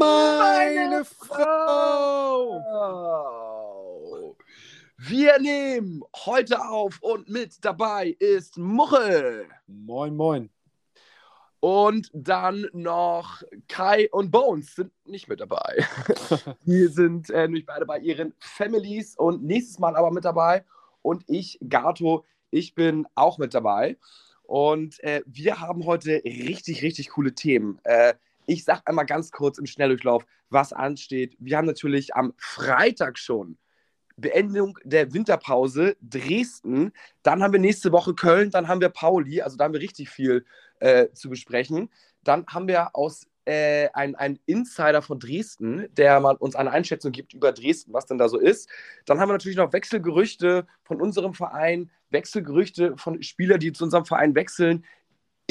Meine Frau! Wir nehmen heute auf und mit dabei ist Muchel. Moin, moin. Und dann noch Kai und Bones sind nicht mit dabei. Die sind äh, nämlich beide bei ihren Families und nächstes Mal aber mit dabei. Und ich, Gato, ich bin auch mit dabei. Und äh, wir haben heute richtig, richtig coole Themen. Äh, ich sage einmal ganz kurz im Schnelldurchlauf, was ansteht. Wir haben natürlich am Freitag schon Beendigung der Winterpause Dresden. Dann haben wir nächste Woche Köln, dann haben wir Pauli. Also da haben wir richtig viel äh, zu besprechen. Dann haben wir aus äh, einen Insider von Dresden, der mal uns eine Einschätzung gibt über Dresden, was denn da so ist. Dann haben wir natürlich noch Wechselgerüchte von unserem Verein, Wechselgerüchte von Spielern, die zu unserem Verein wechseln.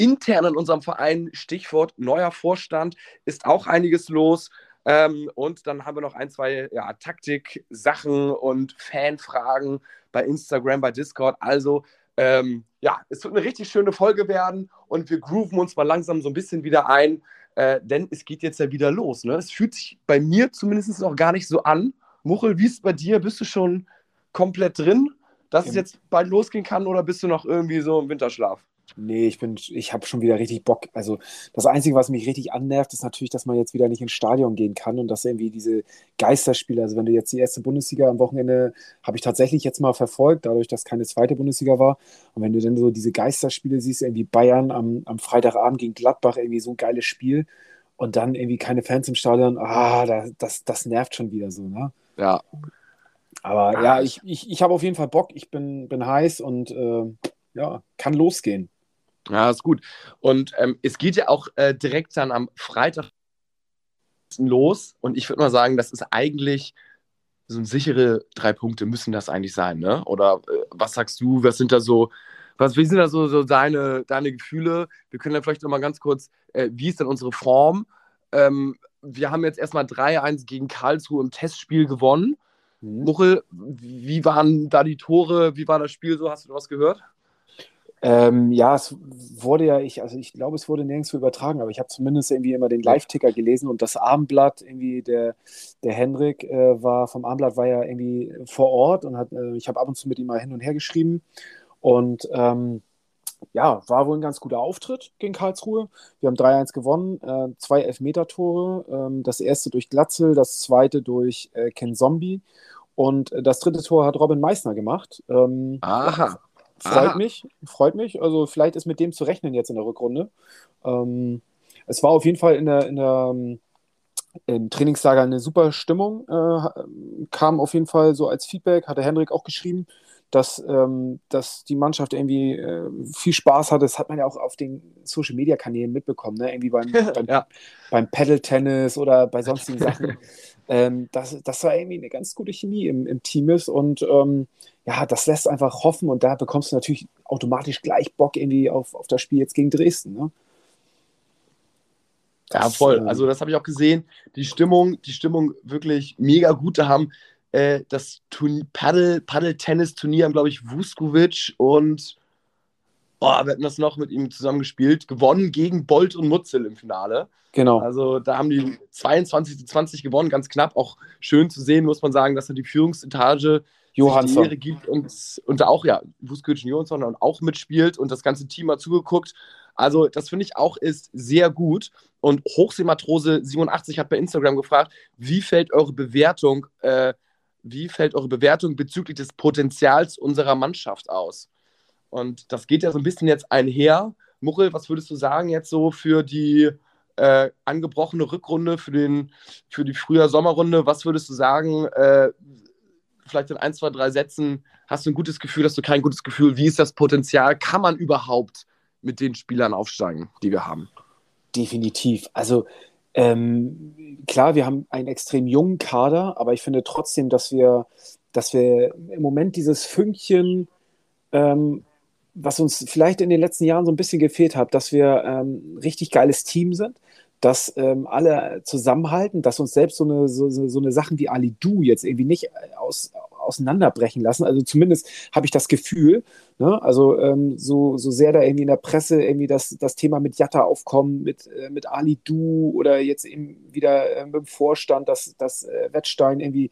Intern in unserem Verein, Stichwort neuer Vorstand, ist auch einiges los. Ähm, und dann haben wir noch ein, zwei ja, Taktik-Sachen und Fanfragen bei Instagram, bei Discord. Also, ähm, ja, es wird eine richtig schöne Folge werden und wir grooven uns mal langsam so ein bisschen wieder ein, äh, denn es geht jetzt ja wieder los. Ne? Es fühlt sich bei mir zumindest noch gar nicht so an. Muchel, wie ist es bei dir? Bist du schon komplett drin, dass es jetzt bald losgehen kann oder bist du noch irgendwie so im Winterschlaf? Nee, ich bin, ich habe schon wieder richtig Bock. Also das Einzige, was mich richtig annervt, ist natürlich, dass man jetzt wieder nicht ins Stadion gehen kann und dass irgendwie diese Geisterspiele, also wenn du jetzt die erste Bundesliga am Wochenende, habe ich tatsächlich jetzt mal verfolgt, dadurch, dass keine zweite Bundesliga war. Und wenn du dann so diese Geisterspiele siehst, irgendwie Bayern am, am Freitagabend gegen Gladbach, irgendwie so ein geiles Spiel und dann irgendwie keine Fans im Stadion, ah, das, das, das nervt schon wieder so, ne? Ja. Aber ja, ich, ich, ich habe auf jeden Fall Bock, ich bin, bin heiß und äh, ja, kann losgehen. Ja, ist gut. Und ähm, es geht ja auch äh, direkt dann am Freitag los. Und ich würde mal sagen, das ist eigentlich so ein sichere drei Punkte müssen das eigentlich sein, ne? Oder äh, was sagst du? Was sind da so, was wie sind da so, so deine, deine Gefühle? Wir können ja vielleicht nochmal ganz kurz, äh, wie ist denn unsere Form? Ähm, wir haben jetzt erstmal 3-1 gegen Karlsruhe im Testspiel gewonnen. Mhm. Muchel, wie waren da die Tore? Wie war das Spiel so? Hast du was gehört? Ähm, ja, es wurde ja, ich, also ich glaube, es wurde nirgendwo übertragen, aber ich habe zumindest irgendwie immer den Live-Ticker gelesen und das Abendblatt, irgendwie der, der Henrik äh, war vom Abendblatt war ja irgendwie vor Ort und hat, äh, ich habe ab und zu mit ihm mal hin und her geschrieben und ähm, ja, war wohl ein ganz guter Auftritt gegen Karlsruhe. Wir haben 3-1 gewonnen, äh, zwei Elfmeter-Tore, ähm, das erste durch Glatzel, das zweite durch äh, Ken Zombie und äh, das dritte Tor hat Robin Meissner gemacht. Ähm, Aha. Freut Aha. mich, freut mich. Also vielleicht ist mit dem zu rechnen jetzt in der Rückrunde. Ähm, es war auf jeden Fall in der, in der im Trainingslager eine super Stimmung. Äh, kam auf jeden Fall so als Feedback, hatte Hendrik auch geschrieben, dass, ähm, dass die Mannschaft irgendwie äh, viel Spaß hatte. Das hat man ja auch auf den Social Media Kanälen mitbekommen, ne? irgendwie beim, beim, ja. beim Paddle-Tennis oder bei sonstigen Sachen. ähm, dass, dass da irgendwie eine ganz gute Chemie im, im Team ist und ähm, ja, das lässt einfach hoffen und da bekommst du natürlich automatisch gleich Bock irgendwie auf, auf das Spiel jetzt gegen Dresden. Ne? Das, ja, voll. Ähm, also das habe ich auch gesehen. Die Stimmung, die Stimmung wirklich mega gut. Da haben äh, das Paddle, Paddle-Tennis-Turnier haben, glaube ich, Vuskovic und oh, wir hatten das noch mit ihm zusammen gespielt, gewonnen gegen Bolt und Mutzel im Finale. Genau. Also da haben die 22 zu 20 gewonnen, ganz knapp. Auch schön zu sehen, muss man sagen, dass er die Führungsetage Johansson. die Ehre gibt und, und auch, ja, Vuskovic und Johansson und auch mitspielt und das ganze Team hat zugeguckt. Also, das finde ich auch ist sehr gut. Und Hochseematrose87 hat bei Instagram gefragt, wie fällt eure Bewertung, äh, wie fällt eure Bewertung bezüglich des Potenzials unserer Mannschaft aus? Und das geht ja so ein bisschen jetzt einher. Muchel, was würdest du sagen jetzt so für die äh, angebrochene Rückrunde, für, den, für die Frühjahr-Sommerrunde? Was würdest du sagen, äh, vielleicht in ein, zwei, drei Sätzen, hast du ein gutes Gefühl, hast du kein gutes Gefühl? Wie ist das Potenzial? Kann man überhaupt mit den Spielern aufsteigen, die wir haben? Definitiv. Also Ähm, klar, wir haben einen extrem jungen Kader, aber ich finde trotzdem, dass wir, dass wir im Moment dieses Fünkchen, ähm, was uns vielleicht in den letzten Jahren so ein bisschen gefehlt hat, dass wir ähm, richtig geiles Team sind, dass ähm, alle zusammenhalten, dass uns selbst so eine, so, so eine Sachen wie Ali Du jetzt irgendwie nicht aus, auseinanderbrechen lassen. Also zumindest habe ich das Gefühl. Ne? Also ähm, so, so sehr da irgendwie in der Presse irgendwie das, das Thema mit Jatta aufkommen, mit, äh, mit Ali Du oder jetzt eben wieder äh, mit dem Vorstand, dass, dass äh, Wettstein irgendwie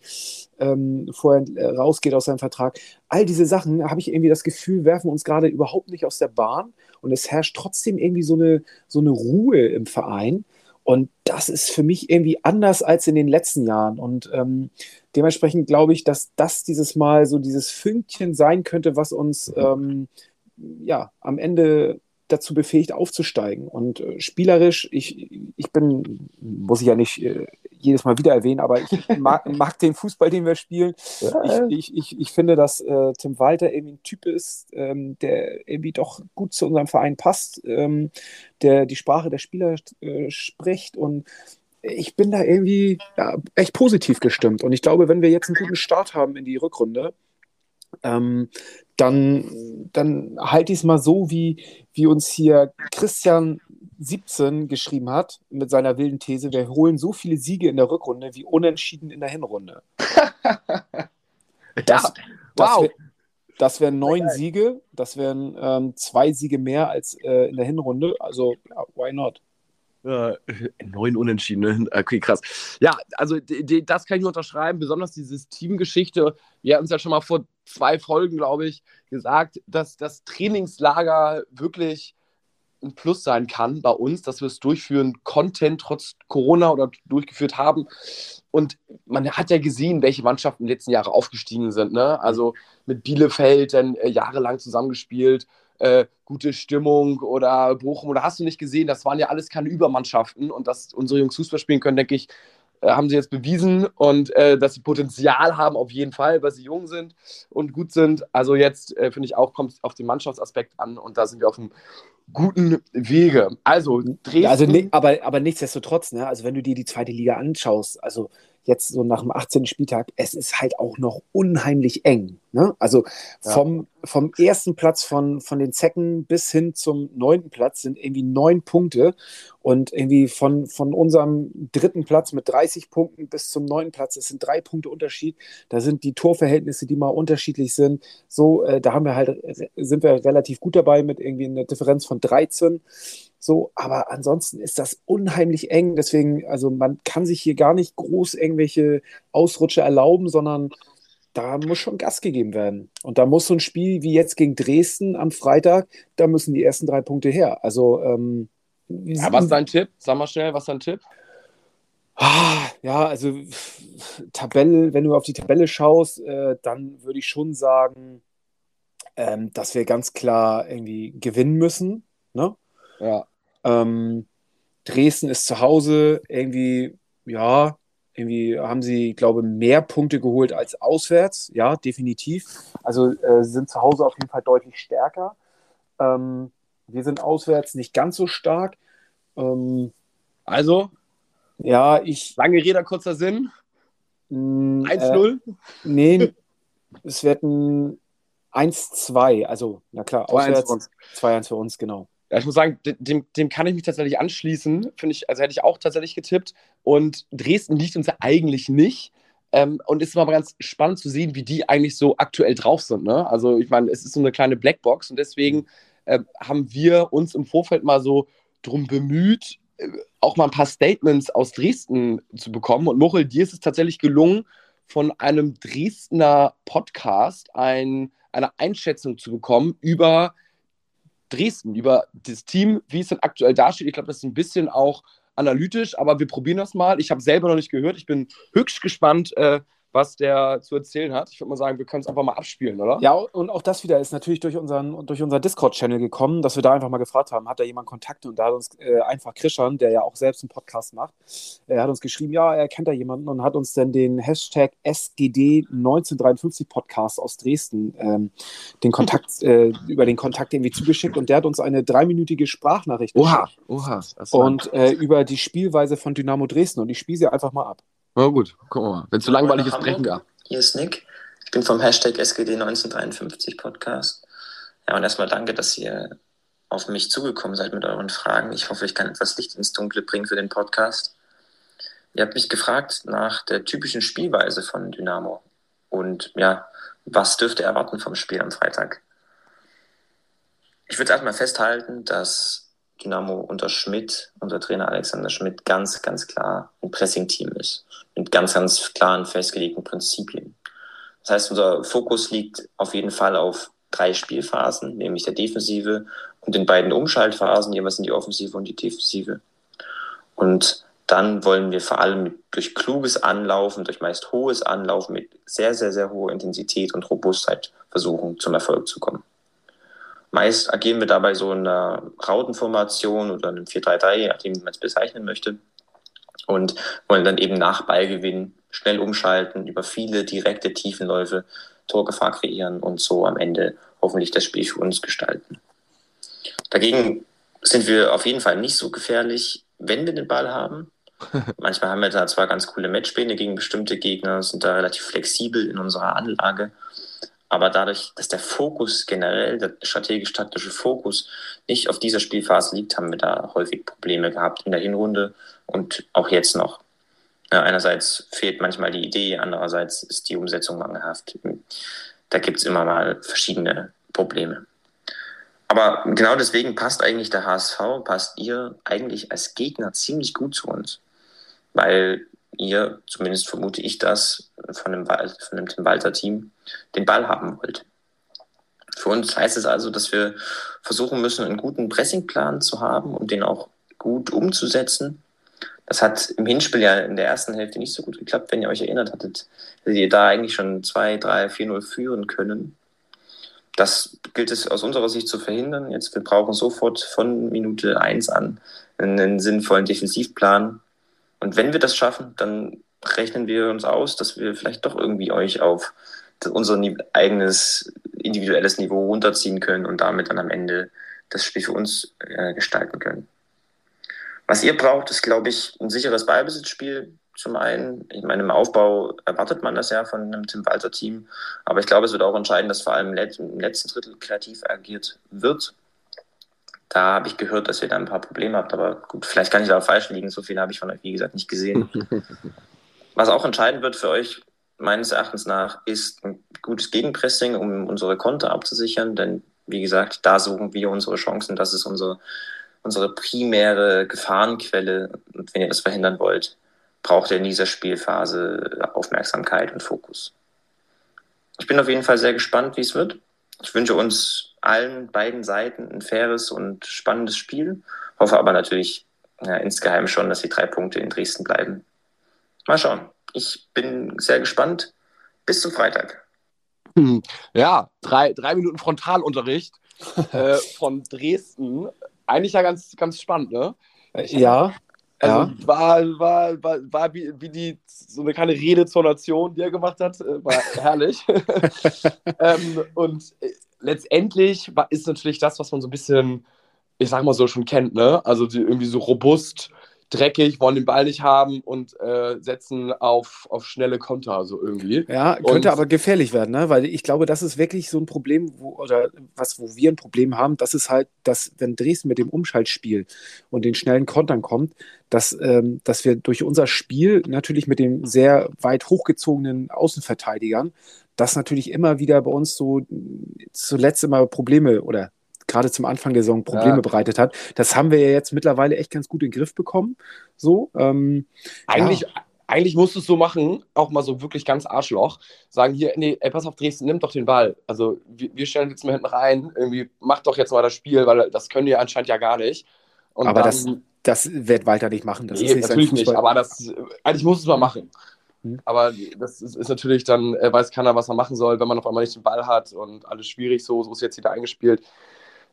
ähm, vorher äh, rausgeht aus seinem Vertrag. All diese Sachen habe ich irgendwie das Gefühl, werfen uns gerade überhaupt nicht aus der Bahn. Und es herrscht trotzdem irgendwie so eine, so eine Ruhe im Verein. Und das ist für mich irgendwie anders als in den letzten Jahren. Und ähm, dementsprechend glaube ich, dass das dieses Mal so dieses Fünkchen sein könnte, was uns ähm, ja am Ende dazu befähigt, aufzusteigen. Und äh, spielerisch, ich, ich bin, muss ich ja nicht äh, jedes Mal wieder erwähnen, aber ich mag, mag den Fußball, den wir spielen. Ja. Ich, ich, ich, finde, dass äh, Tim Walter irgendwie ein Typ ist, ähm, der irgendwie doch gut zu unserem Verein passt, ähm, der die Sprache der Spieler äh, spricht und ich bin da irgendwie ja, echt positiv gestimmt. Und ich glaube, wenn wir jetzt einen guten Start haben in die Rückrunde, ähm, dann, dann halte ich es mal so, wie, wie uns hier Christian 17 geschrieben hat mit seiner wilden These, wir holen so viele Siege in der Rückrunde wie unentschieden in der Hinrunde. das, ja, wow. wär, das wären neun Siege, das wären ähm, zwei Siege mehr als äh, in der Hinrunde. Also, ja, why not? Äh, neun Unentschieden, ne? okay, krass. Ja, also das kann ich nur unterschreiben, besonders diese Teamgeschichte. Wir hatten es ja schon mal vor zwei Folgen, glaube ich, gesagt, dass das Trainingslager wirklich ein Plus sein kann bei uns, dass wir es durchführen, Content trotz Corona oder durchgeführt haben. Und man hat ja gesehen, welche Mannschaften in den letzten Jahren aufgestiegen sind. Ne? Also mit Bielefeld dann äh, jahrelang zusammengespielt, äh, gute Stimmung oder Bochum oder hast du nicht gesehen, das waren ja alles keine Übermannschaften und dass unsere Jungs Fußball spielen können, denke ich, äh, haben sie jetzt bewiesen und äh, dass sie Potenzial haben auf jeden Fall, weil sie jung sind und gut sind. Also jetzt äh, finde ich auch, kommt es auf den Mannschaftsaspekt an und da sind wir auf einem guten Wege. Also Dresden. Also, aber, aber nichtsdestotrotz, ne? also wenn du dir die zweite Liga anschaust, also jetzt so nach dem 18. Spieltag, es ist halt auch noch unheimlich eng. Ne? Also vom, ja. vom ersten Platz von, von den Zecken bis hin zum neunten Platz sind irgendwie neun Punkte. Und irgendwie von, von unserem dritten Platz mit 30 Punkten bis zum neunten Platz, es sind drei Punkte Unterschied. Da sind die Torverhältnisse, die mal unterschiedlich sind. So, äh, da haben wir halt, sind wir relativ gut dabei mit irgendwie einer Differenz von 13. So, aber ansonsten ist das unheimlich eng. Deswegen, also man kann sich hier gar nicht groß irgendwelche Ausrutsche erlauben, sondern da muss schon Gas gegeben werden. Und da muss so ein Spiel wie jetzt gegen Dresden am Freitag, da müssen die ersten drei Punkte her. Also, ähm, ja, was ist dein Tipp? Sag mal schnell, was ist dein Tipp? Ah, ja, also Tabelle, wenn du auf die Tabelle schaust, äh, dann würde ich schon sagen, ähm, dass wir ganz klar irgendwie gewinnen müssen. Ne? Ja. Ähm, Dresden ist zu Hause irgendwie, ja, irgendwie haben sie, glaube ich, mehr Punkte geholt als auswärts. Ja, definitiv. Also äh, sind zu Hause auf jeden Fall deutlich stärker. Ähm, wir sind auswärts nicht ganz so stark. Ähm, also? Ja, ich. Lange Rede, kurzer Sinn. 1-0? Äh, nee, es wird ein 1-2. Also, na klar, auswärts 2-1 für uns, genau. Ja, ich muss sagen, dem, dem kann ich mich tatsächlich anschließen. Finde ich, also hätte ich auch tatsächlich getippt. Und Dresden liegt uns ja eigentlich nicht. Ähm, und ist mal ganz spannend zu sehen, wie die eigentlich so aktuell drauf sind. Ne? Also, ich meine, es ist so eine kleine Blackbox und deswegen äh, haben wir uns im Vorfeld mal so drum bemüht, äh, auch mal ein paar Statements aus Dresden zu bekommen. Und Mochel, dir ist es tatsächlich gelungen, von einem Dresdner Podcast ein, eine Einschätzung zu bekommen über Dresden, über das Team, wie es denn aktuell dasteht. Ich glaube, das ist ein bisschen auch analytisch, aber wir probieren das mal. Ich habe selber noch nicht gehört. Ich bin höchst gespannt, äh, was der zu erzählen hat. Ich würde mal sagen, wir können es einfach mal abspielen, oder? Ja, und auch das wieder ist natürlich durch unseren, durch unseren Discord-Channel gekommen, dass wir da einfach mal gefragt haben, hat da jemand Kontakte? Und da hat uns äh, einfach Krischan, der ja auch selbst einen Podcast macht, er hat uns geschrieben, ja, er kennt da jemanden und hat uns dann den Hashtag SGD1953 Podcast aus Dresden ähm, den Kontakt, äh, über den Kontakt irgendwie zugeschickt und der hat uns eine dreiminütige Sprachnachricht Oha, oha. Und äh, über die Spielweise von Dynamo Dresden und ich spiele sie einfach mal ab. Na gut, gucken wir mal. Wenn es so langweilig ist, brechen wir. Hier ist Nick. Ich bin vom Hashtag SGD1953 Podcast. Ja, und erstmal danke, dass ihr auf mich zugekommen seid mit euren Fragen. Ich hoffe, ich kann etwas Licht ins Dunkle bringen für den Podcast. Ihr habt mich gefragt nach der typischen Spielweise von Dynamo. Und ja, was dürft ihr erwarten vom Spiel am Freitag? Ich würde erstmal festhalten, dass Dynamo unter Schmidt, unser Trainer Alexander Schmidt, ganz, ganz klar ein Pressing-Team ist. Mit ganz, ganz klaren, festgelegten Prinzipien. Das heißt, unser Fokus liegt auf jeden Fall auf drei Spielphasen, nämlich der Defensive und den beiden Umschaltphasen, jeweils in die Offensive und die Defensive. Und dann wollen wir vor allem durch kluges Anlaufen, durch meist hohes Anlaufen mit sehr, sehr, sehr hoher Intensität und Robustheit versuchen, zum Erfolg zu kommen. Meist agieren wir dabei so in einer Rautenformation oder einem 4-3-3, je nachdem, wie man es bezeichnen möchte. Und wollen dann eben nach Ballgewinn schnell umschalten, über viele direkte Tiefenläufe Torgefahr kreieren und so am Ende hoffentlich das Spiel für uns gestalten. Dagegen sind wir auf jeden Fall nicht so gefährlich, wenn wir den Ball haben. Manchmal haben wir da zwar ganz coole Matchpläne gegen bestimmte Gegner, sind da relativ flexibel in unserer Anlage, aber dadurch, dass der Fokus generell, der strategisch-taktische Fokus nicht auf dieser Spielphase liegt, haben wir da häufig Probleme gehabt in der Hinrunde und auch jetzt noch. Einerseits fehlt manchmal die Idee, andererseits ist die Umsetzung mangelhaft. Da gibt es immer mal verschiedene Probleme. Aber genau deswegen passt eigentlich der HSV, passt ihr eigentlich als Gegner ziemlich gut zu uns. Weil ihr, zumindest vermute ich das, von dem, von dem Tim Walter-Team, den Ball haben wollt. Für uns heißt es also, dass wir versuchen müssen, einen guten Pressingplan zu haben, um den auch gut umzusetzen. Das hat im Hinspiel ja in der ersten Hälfte nicht so gut geklappt, wenn ihr euch erinnert hattet, dass ihr da eigentlich schon 2, 3, 4-0 führen können. Das gilt es aus unserer Sicht zu verhindern. Jetzt, wir brauchen sofort von Minute 1 an einen sinnvollen Defensivplan, und wenn wir das schaffen, dann rechnen wir uns aus, dass wir vielleicht doch irgendwie euch auf unser eigenes individuelles Niveau runterziehen können und damit dann am Ende das Spiel für uns äh, gestalten können. Was ihr braucht, ist, glaube ich, ein sicheres Ballbesitzspiel. Zum einen, ich meine, im Aufbau erwartet man das ja von einem Tim Walter Team, aber ich glaube, es wird auch entscheiden, dass vor allem im letzten Drittel kreativ agiert wird da habe ich gehört, dass ihr da ein paar Probleme habt, aber gut, vielleicht kann ich da falsch liegen. So viel habe ich von euch, wie gesagt, nicht gesehen. Was auch entscheidend wird für euch, meines Erachtens nach, ist ein gutes Gegenpressing, um unsere Konter abzusichern, denn wie gesagt, da suchen wir unsere Chancen. Das ist unsere, unsere primäre Gefahrenquelle. Und wenn ihr das verhindern wollt, braucht ihr in dieser Spielphase Aufmerksamkeit und Fokus. Ich bin auf jeden Fall sehr gespannt, wie es wird. Ich wünsche uns allen beiden Seiten ein faires und spannendes Spiel. Hoffe aber natürlich ja, insgeheim schon, dass die drei Punkte in Dresden bleiben. Mal schauen. Ich bin sehr gespannt. Bis zum Freitag. Ja, drei, drei Minuten Frontalunterricht äh, von Dresden. Eigentlich ja ganz, ganz spannend, ne? Ja. Also ja. war, war, war, war wie, wie die so eine kleine Rede zur Nation, die er gemacht hat, äh, war herrlich. ähm, und äh, letztendlich ist natürlich das, was man so ein bisschen, ich sag mal so, schon kennt, ne? Also die irgendwie so robust, dreckig, wollen den Ball nicht haben und äh, setzen auf, auf schnelle Konter, so irgendwie. Ja, könnte und, aber gefährlich werden, ne? Weil ich glaube, das ist wirklich so ein Problem, wo, oder was, wo wir ein Problem haben, das ist halt, dass, wenn Dresden mit dem Umschaltspiel und den schnellen Kontern kommt, dass, ähm, dass wir durch unser Spiel natürlich mit den sehr weit hochgezogenen Außenverteidigern das natürlich immer wieder bei uns so zuletzt immer Probleme oder gerade zum Anfang der Saison Probleme ja. bereitet hat. Das haben wir ja jetzt mittlerweile echt ganz gut in den Griff bekommen. So, ähm, eigentlich, ja. eigentlich musst du es so machen, auch mal so wirklich ganz Arschloch, sagen hier, nee, ey, pass auf, Dresden, nimm doch den Ball. Also wir, wir stellen jetzt mal hinten rein, irgendwie mach doch jetzt mal das Spiel, weil das können die anscheinend ja gar nicht. Und aber dann, das, das wird Walter nicht machen. Das nee, ist nicht natürlich nicht, aber das, eigentlich muss es mal machen. Hm. Aber das ist, ist natürlich dann, äh, weiß keiner, was er machen soll, wenn man auf einmal nicht den Ball hat und alles schwierig so, so ist jetzt wieder eingespielt.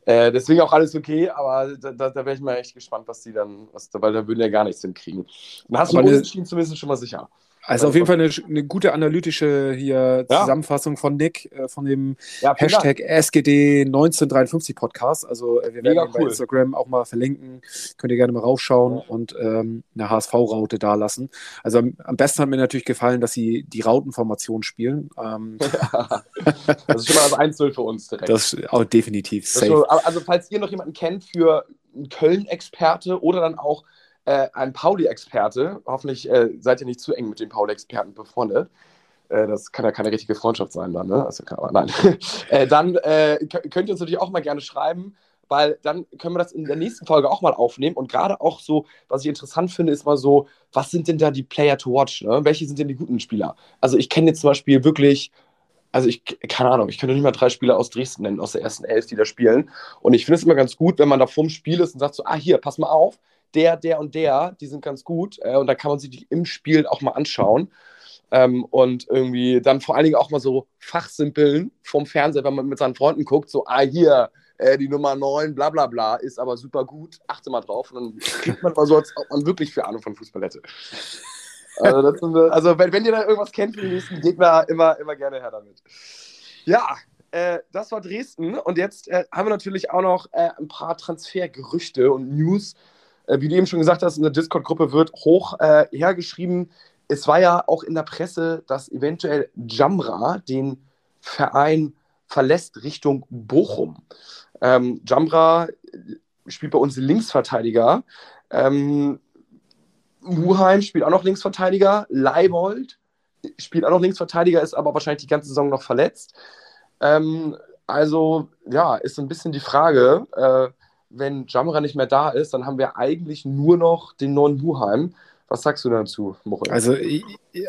Äh, deswegen auch alles okay, aber da, da, da wäre ich mal echt gespannt, was die dann, was, weil da würden ja gar nichts hinkriegen. Dann hast du einen Unentschieden zumindest schon mal sicher. Also auf jeden Fall eine, eine, gute analytische hier ja. Zusammenfassung von Nick, äh, von dem ja, Hashtag SGD1953 Podcast. Also äh, wir werden ihn bei Instagram auch mal verlinken. Könnt ihr gerne mal raufschauen ja. und ähm, eine HSV-Raute da lassen. Also am, am, besten hat mir natürlich gefallen, dass sie die Rautenformation spielen. Ähm. Das ist schon mal das 1-0 für uns direkt. Das ist auch definitiv safe. Schon, also falls ihr noch jemanden kennt für einen Köln-Experte oder dann auch äh, ein Pauli-Experte. Hoffentlich äh, seid ihr nicht zu eng mit den Pauli-Experten befreundet. Äh, das kann ja keine richtige Freundschaft sein dann, ne? Also, kann, nein. Äh, dann äh, könnt ihr uns natürlich auch mal gerne schreiben, weil dann können wir das in der nächsten Folge auch mal aufnehmen. Und gerade auch so, was ich interessant finde, ist mal so, was sind denn da die Player to watch? Ne? Welche sind denn die guten Spieler? Also ich kenne jetzt zum Beispiel wirklich also ich, keine Ahnung, ich könnte nicht mal drei Spieler aus Dresden nennen, aus der ersten Elf, die da spielen. Und ich finde es immer ganz gut, wenn man da vorm Spiel ist und sagt so, ah, hier, pass mal auf, der, der und der, die sind ganz gut. Äh, und da kann man sich die im Spiel auch mal anschauen. Ähm, und irgendwie dann vor allen Dingen auch mal so fachsimpeln vom Fernseher, wenn man mit seinen Freunden guckt, so, ah, hier, äh, die Nummer 9, bla bla bla, ist aber super gut, achte mal drauf. Und dann kriegt man mal so, als ob man wirklich für Ahnung von Fußball hätte. Also, wir, also wenn, wenn, ihr da irgendwas kennt für den nächsten Gegner, immer, immer gerne her damit. Ja, äh, das war Dresden. Und jetzt äh, haben wir natürlich auch noch äh, ein paar Transfergerüchte und News äh, wie du eben schon gesagt hast, in der Discord-Gruppe wird hoch äh, hergeschrieben. Es war ja auch in der Presse, dass eventuell Jamra den Verein verlässt Richtung Bochum. Ähm, Jamra spielt bei uns Linksverteidiger. Ähm, Muheim spielt auch noch Linksverteidiger. Leibold spielt auch noch Linksverteidiger, ist aber wahrscheinlich die ganze Saison noch verletzt. Ähm, also, ja, ist ein bisschen die Frage, äh, wenn Jamra nicht mehr da ist, dann haben wir eigentlich nur noch den neuen Wuheim. Was sagst du dazu, Moritz? Also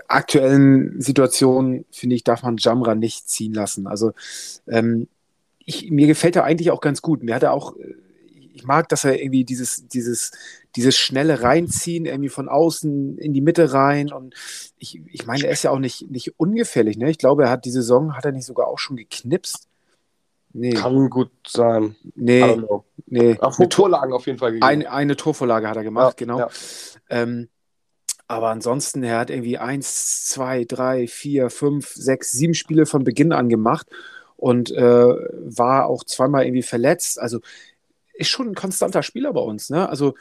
aktuellen Situationen, finde ich, darf man Jamra nicht ziehen lassen. Also ähm, ich, mir gefällt er eigentlich auch ganz gut. Mir hat er auch, ich mag, dass er irgendwie dieses, dieses, dieses schnelle Reinziehen irgendwie von außen in die Mitte rein und ich, ich meine, er ist ja auch nicht, nicht ungefährlich. Ne? Ich glaube, er hat die Saison, hat er nicht sogar auch schon geknipst? Nee. Kann gut sein. Nee. nee. Auf Torlagen auf jeden Fall gegeben. Ein, eine Torvorlage hat er gemacht, ja, genau. Ja. Ähm, aber ansonsten, er hat irgendwie eins, zwei, drei, vier, fünf, sechs, sieben Spiele von Beginn an gemacht und äh, war auch zweimal irgendwie verletzt. Also ist schon ein konstanter Spieler bei uns. Ne? Also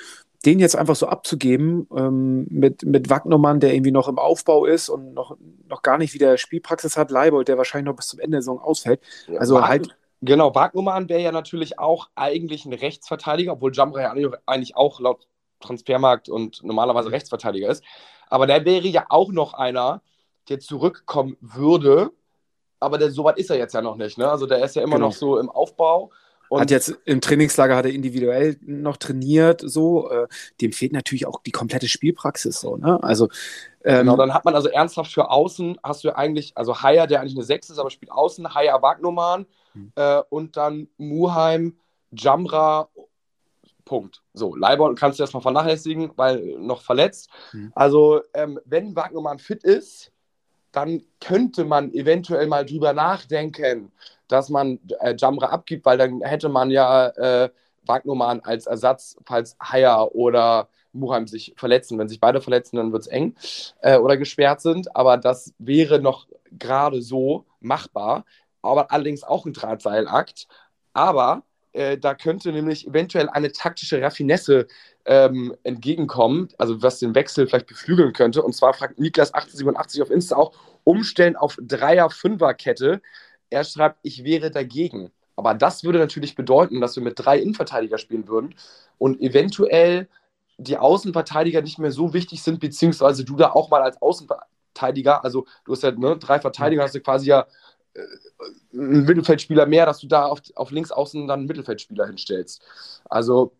den jetzt einfach so abzugeben ähm, mit, mit Wagnermann, der irgendwie noch im Aufbau ist und noch, noch gar nicht wieder Spielpraxis hat, Leibold, der wahrscheinlich noch bis zum Ende der Saison ausfällt. Also ja, halt Genau, Wagnumann wäre ja natürlich auch eigentlich ein Rechtsverteidiger, obwohl Jamra ja eigentlich auch laut Transfermarkt und normalerweise Rechtsverteidiger ist. Aber der wäre ja auch noch einer, der zurückkommen würde. Aber der, so weit ist er jetzt ja noch nicht. Ne? Also der ist ja immer genau. noch so im Aufbau. Und hat jetzt im Trainingslager hat er individuell noch trainiert, so. Äh, dem fehlt natürlich auch die komplette Spielpraxis, so, ne? Also. Ähm, genau, dann hat man also ernsthaft für Außen, hast du eigentlich, also Haier, der eigentlich eine 6 ist, aber spielt Außen, Haier Wagnumann, Mhm. Äh, und dann Muheim, Jamra, Punkt. So, Leibold kannst du erstmal vernachlässigen, weil noch verletzt. Mhm. Also, ähm, wenn Wagnermann fit ist, dann könnte man eventuell mal drüber nachdenken, dass man äh, Jamra abgibt, weil dann hätte man ja äh, Wagnermann als Ersatz, falls Haier oder Muheim sich verletzen. Wenn sich beide verletzen, dann wird es eng äh, oder gesperrt sind. Aber das wäre noch gerade so machbar aber allerdings auch ein Drahtseilakt. Aber äh, da könnte nämlich eventuell eine taktische Raffinesse ähm, entgegenkommen, also was den Wechsel vielleicht beflügeln könnte. Und zwar fragt Niklas 1887 auf Insta auch, umstellen auf Dreier-Fünfer-Kette. Er schreibt, ich wäre dagegen. Aber das würde natürlich bedeuten, dass wir mit drei Innenverteidiger spielen würden und eventuell die Außenverteidiger nicht mehr so wichtig sind, beziehungsweise du da auch mal als Außenverteidiger, also du hast ja ne, drei Verteidiger, hast du quasi ja ein Mittelfeldspieler mehr, dass du da auf, auf links außen dann einen Mittelfeldspieler hinstellst. Also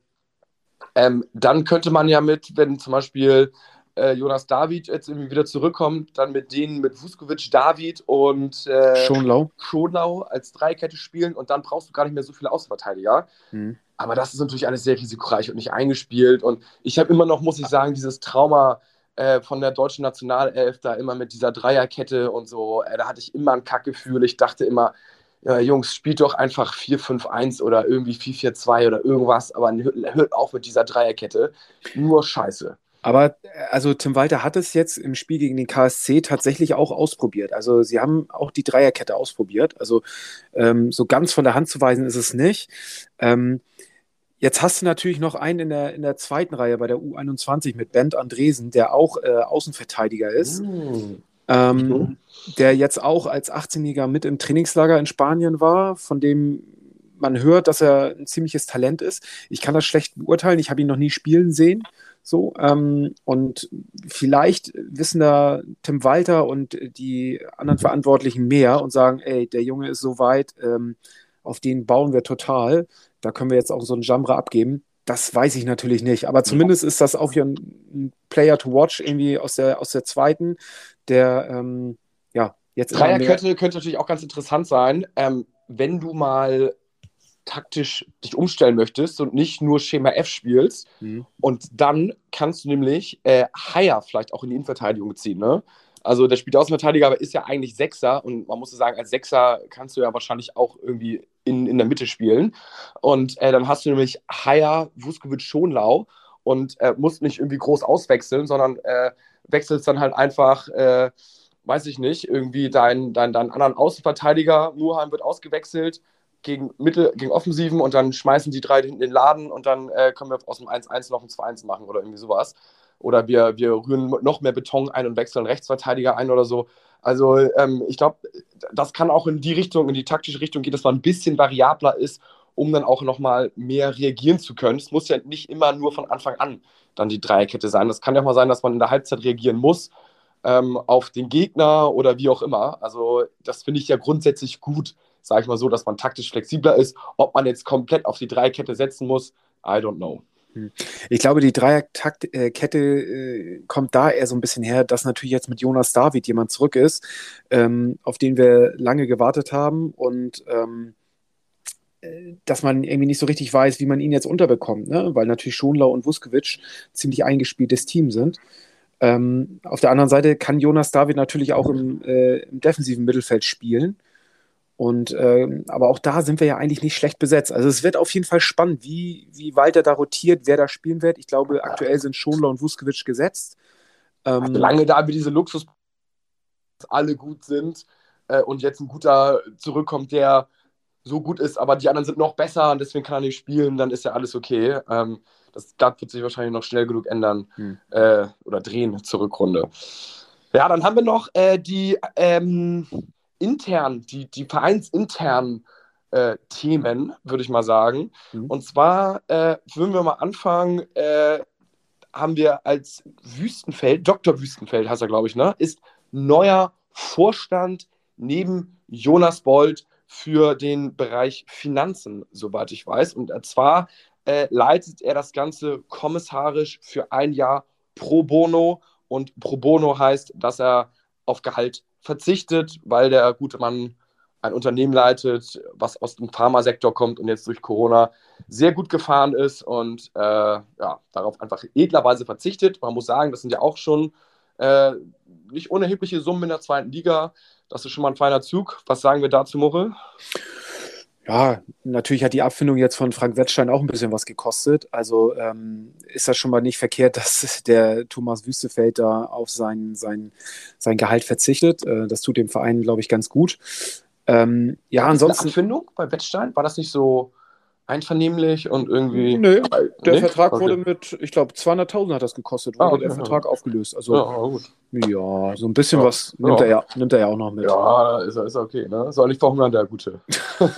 ähm, dann könnte man ja mit, wenn zum Beispiel äh, Jonas David jetzt irgendwie wieder zurückkommt, dann mit denen mit Vuskovic, David und äh, Schonlau. Schonlau als Dreikette spielen und dann brauchst du gar nicht mehr so viele Außenverteidiger. Mhm. Aber das ist natürlich alles sehr risikoreich und nicht eingespielt. Und ich habe immer noch, muss ich sagen, dieses Trauma äh, von der deutschen Nationalelf da immer mit dieser Dreierkette und so. Äh, da hatte ich immer ein Kackgefühl. Ich dachte immer, ja, Jungs, spielt doch einfach 4-5-1 oder irgendwie 4-4-2 oder irgendwas, aber hört auf mit dieser Dreierkette. Nur Scheiße. Aber also Tim Walter hat es jetzt im Spiel gegen den KSC tatsächlich auch ausprobiert. Also sie haben auch die Dreierkette ausprobiert. Also ähm, so ganz von der Hand zu weisen ist es nicht. Ähm, jetzt hast du natürlich noch einen in der, in der zweiten Reihe bei der U21 mit Bent Andresen, der auch äh, Außenverteidiger ist. Mm. Ähm, mhm. Der jetzt auch als 18-Jähriger mit im Trainingslager in Spanien war, von dem man hört, dass er ein ziemliches Talent ist. Ich kann das schlecht beurteilen, ich habe ihn noch nie spielen sehen. So, ähm, und vielleicht wissen da Tim Walter und die anderen Verantwortlichen mehr und sagen, ey, der Junge ist so weit, ähm, auf den bauen wir total. Da können wir jetzt auch so ein Genre abgeben. Das weiß ich natürlich nicht. Aber zumindest ist das auch hier ein, ein Player to watch irgendwie aus der, aus der zweiten, der ähm, ja jetzt. Dreierkette könnte natürlich auch ganz interessant sein, ähm, wenn du mal taktisch dich umstellen möchtest und nicht nur Schema F spielst. Mhm. Und dann kannst du nämlich äh, Haier vielleicht auch in die Innenverteidigung ziehen. Ne? Also der spielt Außenverteidiger, aber ist ja eigentlich Sechser und man muss sagen, als Sechser kannst du ja wahrscheinlich auch irgendwie in, in der Mitte spielen. Und äh, dann hast du nämlich Haier, Vuskovic, Schonlau und äh, musst nicht irgendwie groß auswechseln, sondern äh, wechselst dann halt einfach, äh, weiß ich nicht, irgendwie deinen dein, dein anderen Außenverteidiger, Murheim wird ausgewechselt, gegen Mittel, gegen Offensiven und dann schmeißen die drei hinten den Laden und dann äh, können wir aus dem 1-1 noch ein 2-1 machen oder irgendwie sowas. Oder wir, wir rühren noch mehr Beton ein und wechseln Rechtsverteidiger ein oder so. Also ähm, ich glaube, das kann auch in die Richtung, in die taktische Richtung gehen, dass man ein bisschen variabler ist, um dann auch nochmal mehr reagieren zu können. Es muss ja nicht immer nur von Anfang an dann die Dreierkette sein. Das kann ja auch mal sein, dass man in der Halbzeit reagieren muss ähm, auf den Gegner oder wie auch immer. Also das finde ich ja grundsätzlich gut, sage ich mal so, dass man taktisch flexibler ist. Ob man jetzt komplett auf die Dreierkette setzen muss, I don't know. Hm. Ich glaube, die Dreierkette äh, kommt da eher so ein bisschen her, dass natürlich jetzt mit Jonas David jemand zurück ist, ähm, auf den wir lange gewartet haben und ähm, äh, dass man irgendwie nicht so richtig weiß, wie man ihn jetzt unterbekommt, ne? weil natürlich Schonlau und Vuskovic ziemlich eingespieltes Team sind. Ähm, auf der anderen Seite kann Jonas David natürlich auch im, äh, im defensiven Mittelfeld spielen. Und äh, aber auch da sind wir ja eigentlich nicht schlecht besetzt. Also es wird auf jeden Fall spannend, wie, wie Walter da rotiert, wer da spielen wird. Ich glaube, aktuell sind Schonler und Vuskovic gesetzt. Ähm, Solange da wir diese Luxus alle gut sind äh, und jetzt ein guter zurückkommt, der so gut ist, aber die anderen sind noch besser und deswegen kann er nicht spielen, dann ist ja alles okay. Ähm, das Blatt wird sich wahrscheinlich noch schnell genug ändern hm. äh, oder drehen zur Rückrunde. Ja, dann haben wir noch äh, die ähm, intern, die, die vereinsinternen äh, Themen, würde ich mal sagen. Mhm. Und zwar äh, würden wir mal anfangen, äh, haben wir als Wüstenfeld, Dr. Wüstenfeld heißt er, glaube ich, ne, ist neuer Vorstand neben Jonas Bold für den Bereich Finanzen, soweit ich weiß. Und zwar äh, leitet er das Ganze kommissarisch für ein Jahr pro bono. Und pro bono heißt, dass er auf Gehalt verzichtet, weil der gute Mann ein Unternehmen leitet, was aus dem Pharmasektor kommt und jetzt durch Corona sehr gut gefahren ist und äh, ja, darauf einfach edlerweise verzichtet. Man muss sagen, das sind ja auch schon äh, nicht unerhebliche Summen in der zweiten Liga. Das ist schon mal ein feiner Zug. Was sagen wir dazu, Morre? Ja, natürlich hat die Abfindung jetzt von Frank Wettstein auch ein bisschen was gekostet. Also ähm, ist das schon mal nicht verkehrt, dass der Thomas Wüstefeld da auf sein, sein, sein Gehalt verzichtet. Äh, das tut dem Verein, glaube ich, ganz gut. Ähm, ja, ansonsten. Abfindung bei Wettstein? War das nicht so einvernehmlich und irgendwie. Nö, der nee? Vertrag okay. wurde mit, ich glaube, 200.000 hat das gekostet, wurde ah, okay. der Vertrag aufgelöst. Also, ja, ja so ein bisschen ja. was nimmt, ja. Er ja, nimmt er ja auch noch mit. Ja, ist, ist okay, ne? Soll nicht verhungern, der Gute.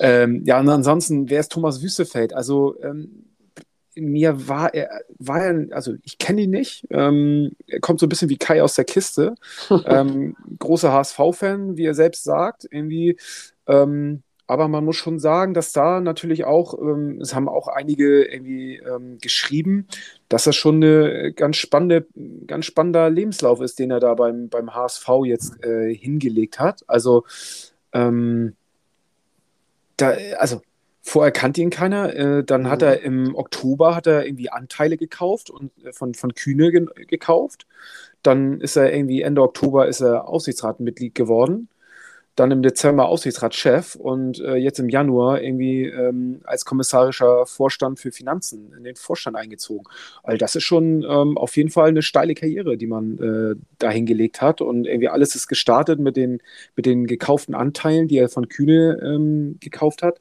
ähm, ja, und ansonsten, wer ist Thomas Wüstefeld? Also, ähm, mir war er, war er, also ich kenne ihn nicht. Ähm, er kommt so ein bisschen wie Kai aus der Kiste. ähm, großer HSV-Fan, wie er selbst sagt. Irgendwie, ähm, aber man muss schon sagen, dass da natürlich auch, ähm, es haben auch einige irgendwie ähm, geschrieben, dass das schon eine ganz spannende, ganz spannender Lebenslauf ist, den er da beim, beim HSV jetzt äh, hingelegt hat. Also, ähm, da, also Vorher kannte ihn keiner. Äh, dann mhm. hat er im Oktober hat er irgendwie Anteile gekauft und äh, von, von Kühne ge gekauft. Dann ist er irgendwie Ende Oktober ist er Aufsichtsratmitglied geworden dann im Dezember Aufsichtsratschef und äh, jetzt im Januar irgendwie ähm, als kommissarischer Vorstand für Finanzen in den Vorstand eingezogen. Also das ist schon ähm, auf jeden Fall eine steile Karriere, die man äh, dahin gelegt hat und irgendwie alles ist gestartet mit den, mit den gekauften Anteilen, die er von Kühne ähm, gekauft hat.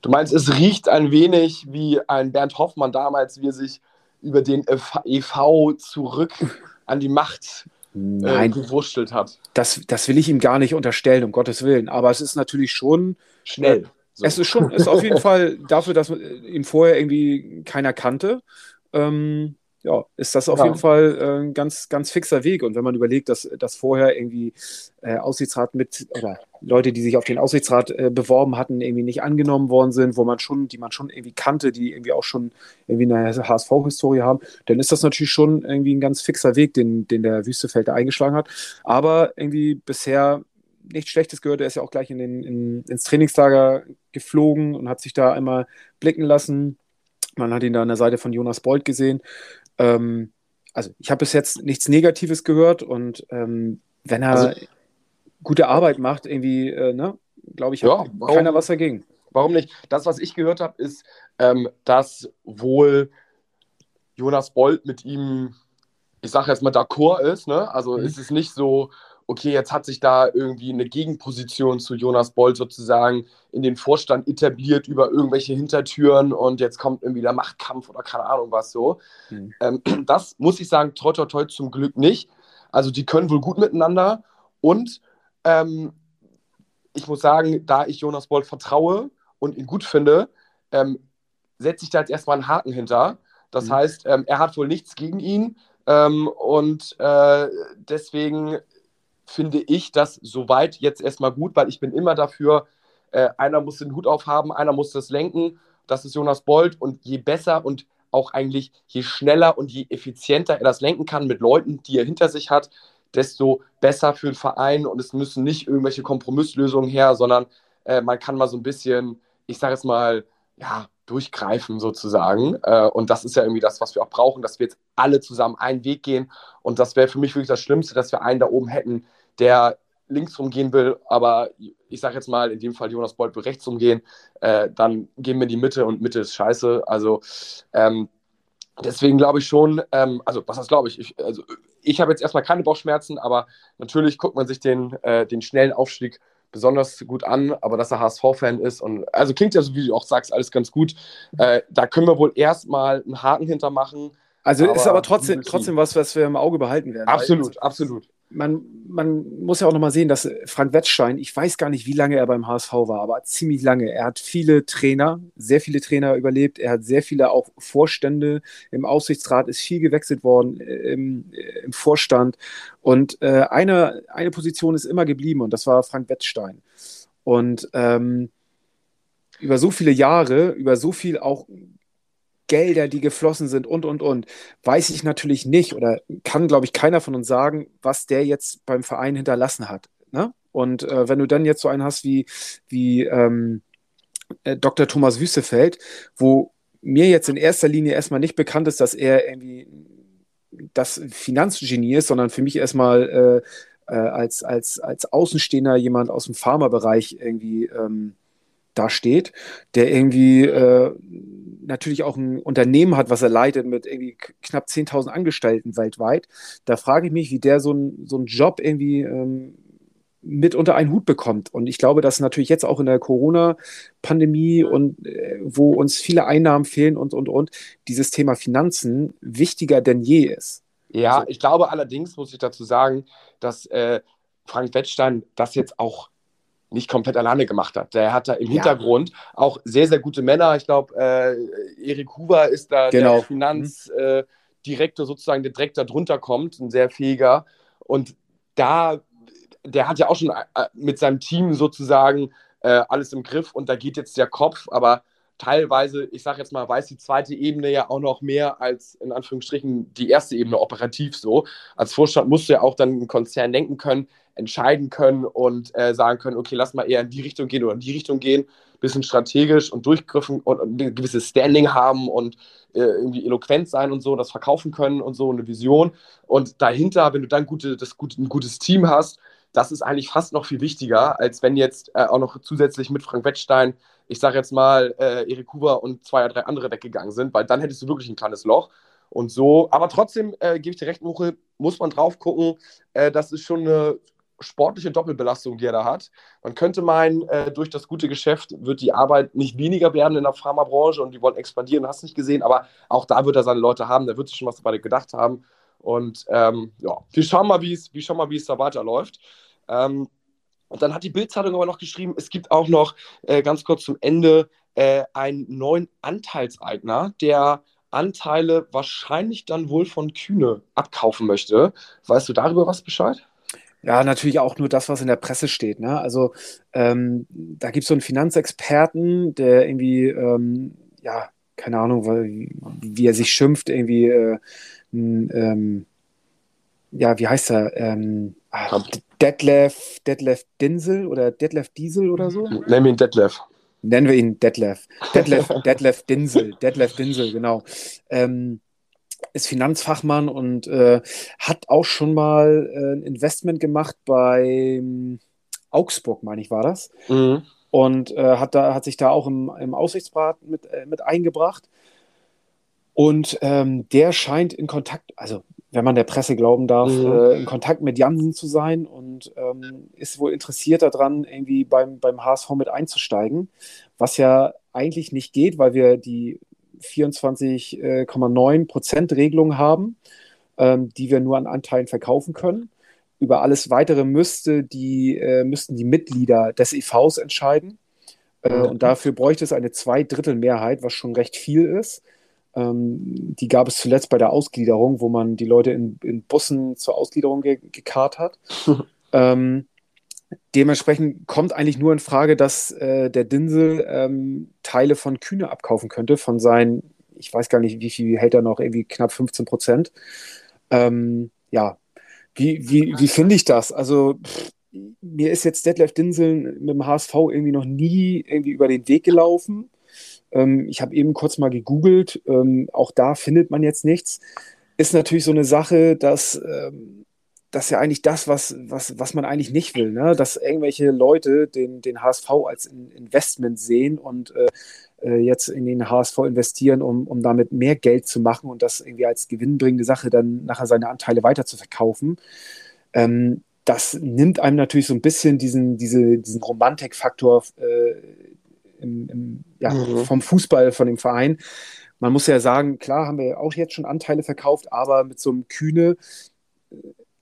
Du meinst, es riecht ein wenig wie ein Bernd Hoffmann damals, wie er sich über den EV zurück an die Macht Nein, äh, gewurschtelt hat. Das, das will ich ihm gar nicht unterstellen, um Gottes Willen. Aber es ist natürlich schon schnell. Äh, so. Es ist schon, ist auf jeden Fall dafür, dass ihn vorher irgendwie keiner kannte. Ähm, ja, ist das auf ja. jeden Fall äh, ein ganz, ganz fixer Weg. Und wenn man überlegt, dass, dass vorher irgendwie äh, Aussichtsrat mit oder Leute, die sich auf den Aussichtsrat äh, beworben hatten, irgendwie nicht angenommen worden sind, wo man schon, die man schon irgendwie kannte, die irgendwie auch schon irgendwie eine HSV-Historie haben, dann ist das natürlich schon irgendwie ein ganz fixer Weg, den, den der Wüstefeld da eingeschlagen hat. Aber irgendwie bisher nichts Schlechtes gehört. Er ist ja auch gleich in den, in, ins Trainingslager geflogen und hat sich da einmal blicken lassen. Man hat ihn da an der Seite von Jonas Bolt gesehen. Ähm, also ich habe bis jetzt nichts Negatives gehört und ähm, wenn er also, gute Arbeit macht, irgendwie, äh, ne, glaube ich, hat ja, warum, keiner was dagegen. Warum nicht? Das, was ich gehört habe, ist, ähm, dass wohl Jonas Bolt mit ihm, ich sage jetzt mal, d'accord ist. Ne? Also mhm. es ist nicht so, okay, jetzt hat sich da irgendwie eine Gegenposition zu Jonas Bolt sozusagen in den Vorstand etabliert über irgendwelche Hintertüren und jetzt kommt irgendwie der Machtkampf oder keine Ahnung was so. Mhm. Ähm, das muss ich sagen, toi, toi, toi, zum Glück nicht. Also die können wohl gut miteinander und ähm, ich muss sagen, da ich Jonas Bolt vertraue und ihn gut finde, ähm, setze ich da jetzt erstmal einen Haken hinter. Das mhm. heißt, ähm, er hat wohl nichts gegen ihn. Ähm, und äh, deswegen finde ich das soweit jetzt erstmal gut, weil ich bin immer dafür, äh, einer muss den Hut aufhaben, einer muss das lenken. Das ist Jonas Bold und je besser und auch eigentlich je schneller und je effizienter er das lenken kann mit Leuten, die er hinter sich hat, desto besser für den Verein und es müssen nicht irgendwelche Kompromisslösungen her, sondern äh, man kann mal so ein bisschen, ich sage jetzt mal, ja, durchgreifen sozusagen. Äh, und das ist ja irgendwie das, was wir auch brauchen, dass wir jetzt alle zusammen einen Weg gehen. Und das wäre für mich wirklich das Schlimmste, dass wir einen da oben hätten, der links rumgehen will, aber ich sage jetzt mal, in dem Fall Jonas Bolt will rechts rumgehen, äh, dann gehen wir in die Mitte und Mitte ist scheiße. Also ähm, deswegen glaube ich schon, ähm, also was heißt glaube ich, ich, also, ich habe jetzt erstmal keine Bauchschmerzen, aber natürlich guckt man sich den, äh, den schnellen Aufstieg besonders gut an, aber dass er HSV-Fan ist und also klingt ja so, wie du auch sagst, alles ganz gut. Äh, da können wir wohl erstmal einen Haken hintermachen. Also aber ist aber trotzdem, trotzdem was, was wir im Auge behalten werden. Absolut, also, absolut man, man muss ja auch nochmal sehen, dass Frank Wettstein, ich weiß gar nicht, wie lange er beim HSV war, aber ziemlich lange. Er hat viele Trainer, sehr viele Trainer überlebt. Er hat sehr viele auch Vorstände. Im Aufsichtsrat ist viel gewechselt worden, äh, im, äh, im Vorstand. Und äh, eine, eine Position ist immer geblieben und das war Frank Wettstein. Und ähm, über so viele Jahre, über so viel auch Gelder, die geflossen sind und, und, und, weiß ich natürlich nicht oder kann, glaube ich, keiner von uns sagen, was der jetzt beim Verein hinterlassen hat. Ne? Und äh, wenn du dann jetzt so einen hast wie, wie ähm, äh, Dr. Thomas Wüstefeld, wo mir jetzt in erster Linie erstmal nicht bekannt ist, dass er irgendwie das Finanzgenie ist, sondern für mich erstmal äh, äh, als, als, als Außenstehender jemand aus dem Pharmabereich irgendwie ähm, dasteht, der irgendwie äh, natürlich auch ein Unternehmen hat, was er leitet mit irgendwie knapp 10.000 Angestellten weltweit. Da frage ich mich, wie der so, ein, so einen Job irgendwie ähm, mit unter einen Hut bekommt. Und ich glaube, dass natürlich jetzt auch in der Corona-Pandemie und äh, wo uns viele Einnahmen fehlen und, und, und, dieses Thema Finanzen wichtiger denn je ist. Ja, also, ich glaube allerdings, muss ich dazu sagen, dass äh, Frank Wettstein das jetzt auch nicht komplett alleine gemacht hat. Der hat da im ja. Hintergrund auch sehr, sehr gute Männer. Ich glaube, äh, Erik Huber ist da genau. der Finanzdirektor mhm. äh, sozusagen, der direkt da drunter kommt, ein sehr fähiger. Und da, der hat ja auch schon äh, mit seinem Team sozusagen äh, alles im Griff und da geht jetzt der Kopf, aber teilweise, ich sage jetzt mal, weiß die zweite Ebene ja auch noch mehr als in Anführungsstrichen die erste Ebene operativ so. Als Vorstand musst du ja auch dann einen Konzern denken können. Entscheiden können und äh, sagen können, okay, lass mal eher in die Richtung gehen oder in die Richtung gehen, bisschen strategisch und durchgriffen und, ein gewisses Standing haben und äh, irgendwie eloquent sein und so, das verkaufen können und so, eine Vision. Und dahinter, wenn du dann gute, das gute, ein gutes Team hast, das ist eigentlich fast noch viel wichtiger, als wenn jetzt äh, auch noch zusätzlich mit Frank Wettstein, ich sage jetzt mal, äh, Erik Huber und zwei oder drei andere weggegangen sind, weil dann hättest du wirklich ein kleines Loch. Und so, aber trotzdem äh, gebe ich dir recht, Muche, muss man drauf gucken. Äh, das ist schon eine sportliche Doppelbelastung, die er da hat. Man könnte meinen, äh, durch das gute Geschäft wird die Arbeit nicht weniger werden in der Pharmabranche und die wollen expandieren, hast nicht gesehen, aber auch da wird er seine Leute haben, da wird sich schon was dabei gedacht haben. Und ähm, ja, wir schauen mal, wie es, da weiterläuft. Ähm, und dann hat die Bildzeitung aber noch geschrieben, es gibt auch noch äh, ganz kurz zum Ende äh, einen neuen Anteilseigner, der Anteile wahrscheinlich dann wohl von Kühne abkaufen möchte. Weißt du darüber was Bescheid? Ja, natürlich auch nur das, was in der Presse steht. Ne? Also ähm, da gibt es so einen Finanzexperten, der irgendwie, ähm, ja, keine Ahnung, wie, wie, er sich schimpft, irgendwie, äh, ähm, ja, wie heißt er? Ähm, ach, Detlef, Detlef Dinsel oder Detlef Diesel oder so? Nennen wir ihn Detlef. Nennen wir ihn Detlef. Detlef, Detlef Dinsel. Detlef Dinsel, genau. Ähm, ist Finanzfachmann und äh, hat auch schon mal äh, ein Investment gemacht bei Augsburg, meine ich, war das. Mhm. Und äh, hat, da, hat sich da auch im, im Aussichtsrat mit, äh, mit eingebracht. Und ähm, der scheint in Kontakt, also wenn man der Presse glauben darf, mhm. äh, in Kontakt mit Jansen zu sein und ähm, ist wohl interessiert daran, irgendwie beim, beim HSV mit einzusteigen, was ja eigentlich nicht geht, weil wir die 24,9 Prozent Regelung haben, ähm, die wir nur an Anteilen verkaufen können. Über alles weitere müsste die, äh, müssten die Mitglieder des EVs entscheiden. Äh. Und dafür bräuchte es eine Zweidrittelmehrheit, was schon recht viel ist. Ähm, die gab es zuletzt bei der Ausgliederung, wo man die Leute in, in Bussen zur Ausgliederung ge gekarrt hat. ähm, dementsprechend kommt eigentlich nur in Frage, dass äh, der Dinsel ähm, Teile von Kühne abkaufen könnte, von seinen, ich weiß gar nicht, wie viel hält er noch, irgendwie knapp 15 Prozent. Ähm, ja, wie, wie, wie finde ich das? Also, pff, mir ist jetzt Detlef Dinsel mit dem HSV irgendwie noch nie irgendwie über den Weg gelaufen. Ähm, ich habe eben kurz mal gegoogelt, ähm, auch da findet man jetzt nichts. Ist natürlich so eine Sache, dass ähm, das ist ja eigentlich das, was, was, was man eigentlich nicht will, ne? dass irgendwelche Leute den, den HSV als Investment sehen und äh, äh jetzt in den HSV investieren, um, um damit mehr Geld zu machen und das irgendwie als gewinnbringende Sache dann nachher seine Anteile weiter zu verkaufen. Ähm, das nimmt einem natürlich so ein bisschen diesen, diese, diesen Romantikfaktor äh, im, im, ja, mhm. vom Fußball, von dem Verein. Man muss ja sagen, klar haben wir auch jetzt schon Anteile verkauft, aber mit so einem Kühne,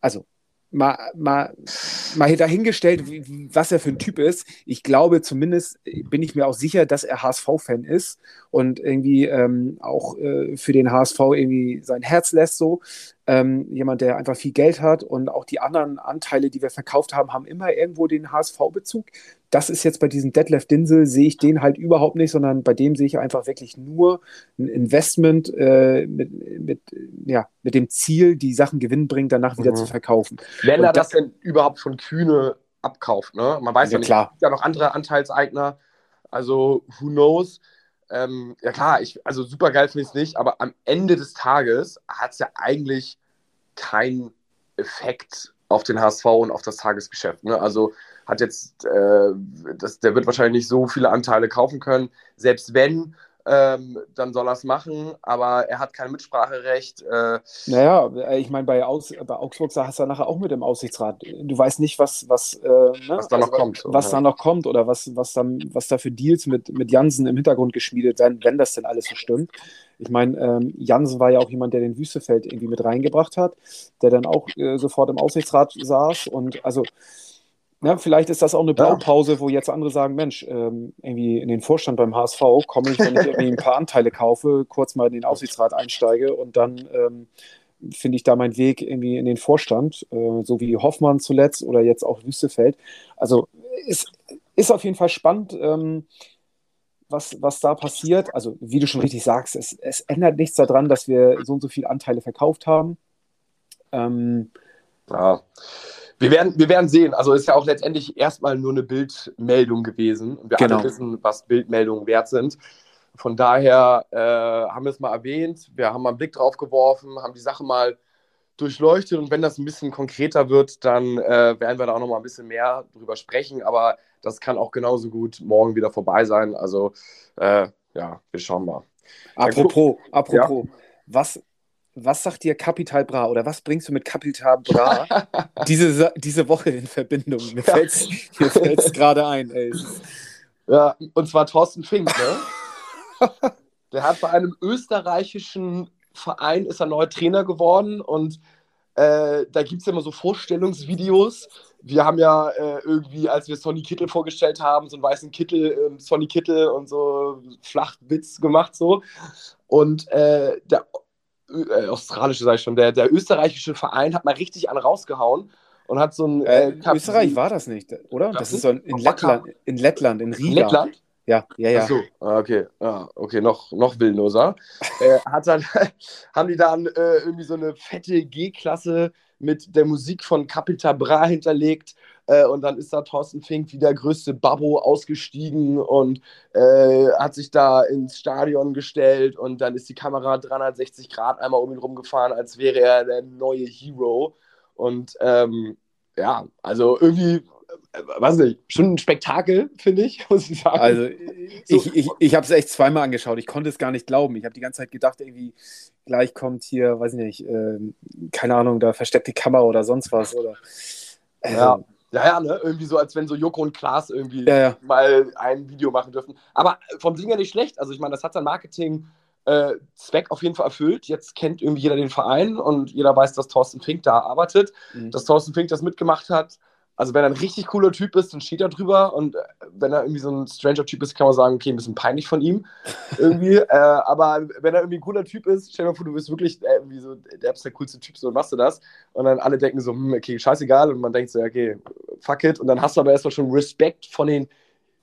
also mal, mal, mal dahingestellt, was er für ein Typ ist. Ich glaube zumindest, bin ich mir auch sicher, dass er HSV-Fan ist und irgendwie ähm, auch äh, für den HSV irgendwie sein Herz lässt so. Ähm, jemand, der einfach viel Geld hat und auch die anderen Anteile, die wir verkauft haben, haben immer irgendwo den HSV-Bezug das ist jetzt bei diesem Detlef Dinsel, sehe ich den halt überhaupt nicht, sondern bei dem sehe ich einfach wirklich nur ein Investment äh, mit, mit, ja, mit dem Ziel, die Sachen gewinnbringend danach wieder mhm. zu verkaufen. Wenn er das, das denn überhaupt von Kühne abkauft, ne? Man weiß ja, ja nicht, klar. es gibt ja noch andere Anteilseigner, also who knows. Ähm, ja klar, ich, also super geil finde ich es nicht, aber am Ende des Tages hat es ja eigentlich keinen Effekt auf den HSV und auf das Tagesgeschäft. Ne? Also hat jetzt, äh, das, der wird wahrscheinlich nicht so viele Anteile kaufen können. Selbst wenn, ähm, dann soll er es machen, aber er hat kein Mitspracherecht. Äh, naja, äh, ich meine, bei, Aus, bei Augsburg hast du nachher auch mit dem Aussichtsrat. Du weißt nicht, was, was, äh, ne? was da also, noch kommt. Was ja. da noch kommt oder was, was, dann, was da für Deals mit, mit Jansen im Hintergrund geschmiedet werden, wenn das denn alles so stimmt. Ich meine, ähm, Jansen war ja auch jemand, der den Wüstefeld irgendwie mit reingebracht hat, der dann auch äh, sofort im Aussichtsrat saß und also ja, vielleicht ist das auch eine Blaupause, ja. wo jetzt andere sagen, Mensch, ähm, irgendwie in den Vorstand beim HSV komme ich, wenn ich irgendwie ein paar Anteile kaufe, kurz mal in den Aufsichtsrat einsteige und dann ähm, finde ich da meinen Weg irgendwie in den Vorstand, äh, so wie Hoffmann zuletzt oder jetzt auch Wüstefeld. Also ist, ist auf jeden Fall spannend, ähm, was, was da passiert. Also wie du schon richtig sagst, es, es ändert nichts daran, dass wir so und so viele Anteile verkauft haben. Ähm, ja Wir werden, wir werden sehen. Also ist ja auch letztendlich erstmal nur eine Bildmeldung gewesen. Und wir Genau. alle wissen, was Bildmeldungen wert sind. Von daher äh, haben wir es mal erwähnt. Wir haben mal einen Blick drauf geworfen, haben die Sache mal durchleuchtet. Und wenn das ein bisschen konkreter wird, dann äh, werden wir da auch noch mal ein bisschen mehr drüber sprechen. Aber das kann auch genauso gut morgen wieder vorbei sein. Also äh, ja, wir schauen mal. Apropos, apropos, was, was sagt dir Capital Bra oder was bringst du mit Capital Bra diese, diese Woche in Verbindung? Mir Ja. mir fällt's gerade ein. Ey. Es Ja, und zwar Thorsten Fink, ne? Der hat bei einem österreichischen Verein, ist er neuer Trainer geworden und äh, da gibt es ja immer so Vorstellungsvideos. Wir haben ja äh, irgendwie, als wir Sonny Kittel vorgestellt haben, so einen weißen Kittel, ähm, Sonny Kittel und so Flachwitz gemacht so. Und äh, der äh, australische, sag ich schon, der, der österreichische Verein hat mal richtig einen rausgehauen und hat so ein Äh, Kap- Österreich war das nicht, oder? Das Das ist so in, in, Lettland, in Lettland, in Riga. Lettland? Ja, ja, ja. Ach so, ah, okay, ah, okay, noch, noch willenloser. äh, hat dann, haben die dann äh, irgendwie so eine fette G-Klasse mit der Musik von Capital Bra hinterlegt äh, und dann ist da Thorsten Fink wie der größte Babbo ausgestiegen und äh, hat sich da ins Stadion gestellt und dann ist die Kamera 360 Grad einmal um ihn rumgefahren, als wäre er der neue Hero. Und ähm, ja, also irgendwie, weiß nicht, schon ein Spektakel, finde ich, muss ich sagen. Also So. ich, ich, ich habe es echt zweimal angeschaut. Ich konnte es gar nicht glauben. Ich habe die ganze Zeit gedacht, irgendwie gleich kommt hier, weiß ich nicht, ähm, keine Ahnung, da versteckte Kamera oder sonst was. Oder, also, Ja. Ja, ja, ne? Irgendwie so, als wenn so Joko und Klaas irgendwie Ja, ja. mal ein Video machen dürfen. Aber vom Ding her nicht schlecht. Also ich meine, das hat sein Marketing-Zweck auf jeden Fall erfüllt. Jetzt kennt irgendwie jeder den Verein und jeder weiß, dass Thorsten Fink da arbeitet, Mhm. dass Thorsten Fink das mitgemacht hat. Also wenn er ein richtig cooler Typ ist, dann steht er drüber. Und äh, wenn er irgendwie so ein Stranger-Typ ist, kann man sagen, okay, ein bisschen peinlich von ihm. irgendwie. äh, aber wenn er irgendwie ein cooler Typ ist, stell dir mal vor, du bist wirklich äh, irgendwie so, der bist der coolste Typ, so machst du das. Und dann alle denken so, hm, okay, scheißegal. Und man denkt so, okay, fuck it. Und dann hast du aber erstmal schon Respekt von den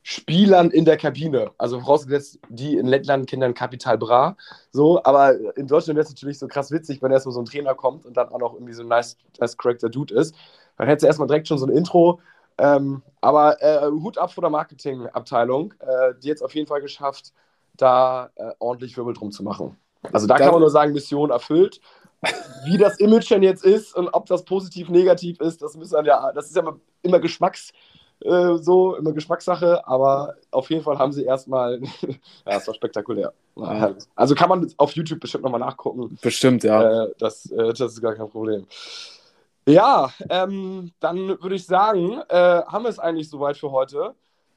Spielern in der Kabine. Also vorausgesetzt, die in Lettland kennen dann Capital Bra. So, aber in Deutschland wäre es natürlich so krass witzig, wenn erstmal so ein Trainer kommt und dann auch noch irgendwie so ein nice, nice Character Dude ist. Dann hättest du erstmal direkt schon so ein Intro. Ähm, aber äh, Hut ab vor der Marketingabteilung, äh, die jetzt auf jeden Fall geschafft, da äh, ordentlich Wirbel drum zu machen. Also da Da- kann man nur sagen, Mission erfüllt. Wie das Image denn jetzt ist und ob das positiv, negativ ist, das müssen ja, das ist ja immer, immer Geschmacks, äh, so, immer Geschmackssache, aber auf jeden Fall haben sie erstmal, ja, es war spektakulär. Ja. Also kann man auf YouTube bestimmt nochmal nachgucken. Bestimmt, ja. Äh, das, äh, das ist gar kein Problem. Ja, ähm, dann würde ich sagen, äh, haben wir es eigentlich soweit für heute.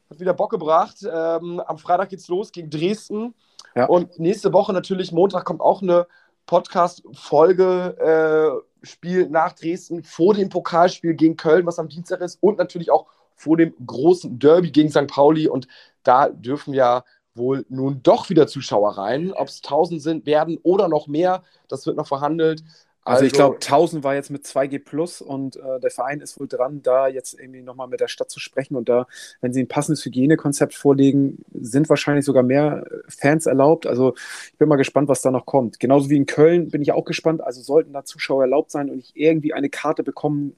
Hat wieder Bock gebracht. Ähm, am Freitag geht's los gegen Dresden. Ja. Und nächste Woche natürlich, Montag, kommt auch eine Podcast-Folge. Äh, Spiel nach Dresden vor dem Pokalspiel gegen Köln, was am Dienstag ist. Und natürlich auch vor dem großen Derby gegen St. Pauli. Und da dürfen ja wohl nun doch wieder Zuschauer rein. Ob es 1000 sind, werden oder noch mehr, das wird noch verhandelt. Also, ich glaube, 1000 war jetzt mit 2G Plus und äh, der Verein ist wohl dran, da jetzt irgendwie nochmal mit der Stadt zu sprechen und da, wenn sie ein passendes Hygienekonzept vorlegen, sind wahrscheinlich sogar mehr äh, Fans erlaubt. Also ich bin mal gespannt, was da noch kommt. Genauso wie in Köln bin ich auch gespannt. Also sollten da Zuschauer erlaubt sein und ich irgendwie eine Karte bekommen,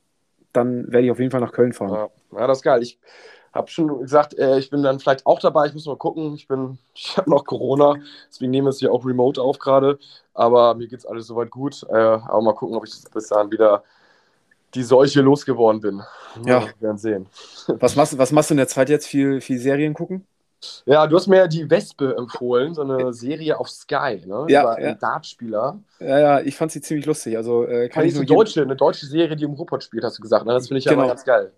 dann werde ich auf jeden Fall nach Köln fahren. Ja, ja das ist geil. Ich habe schon gesagt, äh, ich bin dann vielleicht auch dabei. Ich muss mal gucken. Ich bin, ich habe noch Corona, deswegen nehmen wir es hier auch remote auf gerade. Aber mir geht es alles soweit gut. Äh, aber mal gucken, ob ich bis dahin wieder die Seuche losgeworden bin. Ja. Wir werden sehen. Was, machst, was machst du in der Zeit jetzt? Viel, viel Serien gucken? Ja, du hast mir ja die Wespe empfohlen, so eine Serie auf Sky, ne? Ja, Über ja. einen Dartspieler. Ja, ja, ich fand sie ziemlich lustig. Also äh, kann Kann ich ich jedem- deutsche, eine deutsche Serie, die im Ruhrpott spielt, hast du gesagt. Ne? Das finde ich ja Genau. immer ganz geil.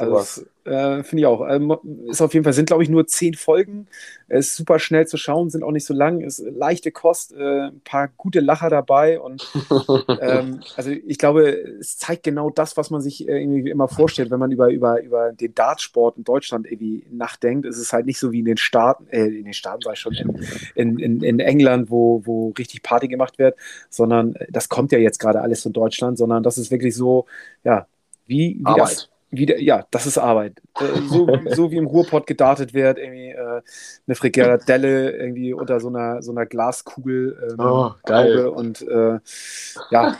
Also das, äh, finde ich auch. Ähm, ist auf jeden Fall, sind glaube ich nur zehn Folgen. Es ist super schnell zu schauen, sind auch nicht so lang, ist leichte Kost, äh, ein paar gute Lacher dabei und ähm, also ich glaube, es zeigt genau das, was man sich äh, irgendwie immer vorstellt, wenn man über, über, über den Dartsport in Deutschland irgendwie nachdenkt. Es ist halt nicht so wie in den Staaten, äh, in den Staaten sei schon, in, in, in, England, wo, wo richtig Party gemacht wird, sondern das kommt ja jetzt gerade alles von Deutschland, sondern das ist wirklich so, ja, wie, wie das Arbeit. Wieder, ja, das ist Arbeit. Äh, so, so wie im Ruhrpott gedartet wird, irgendwie äh, eine Frikadelle irgendwie unter so einer, so einer Glaskugel ähm, Oh, geil. Und äh, ja.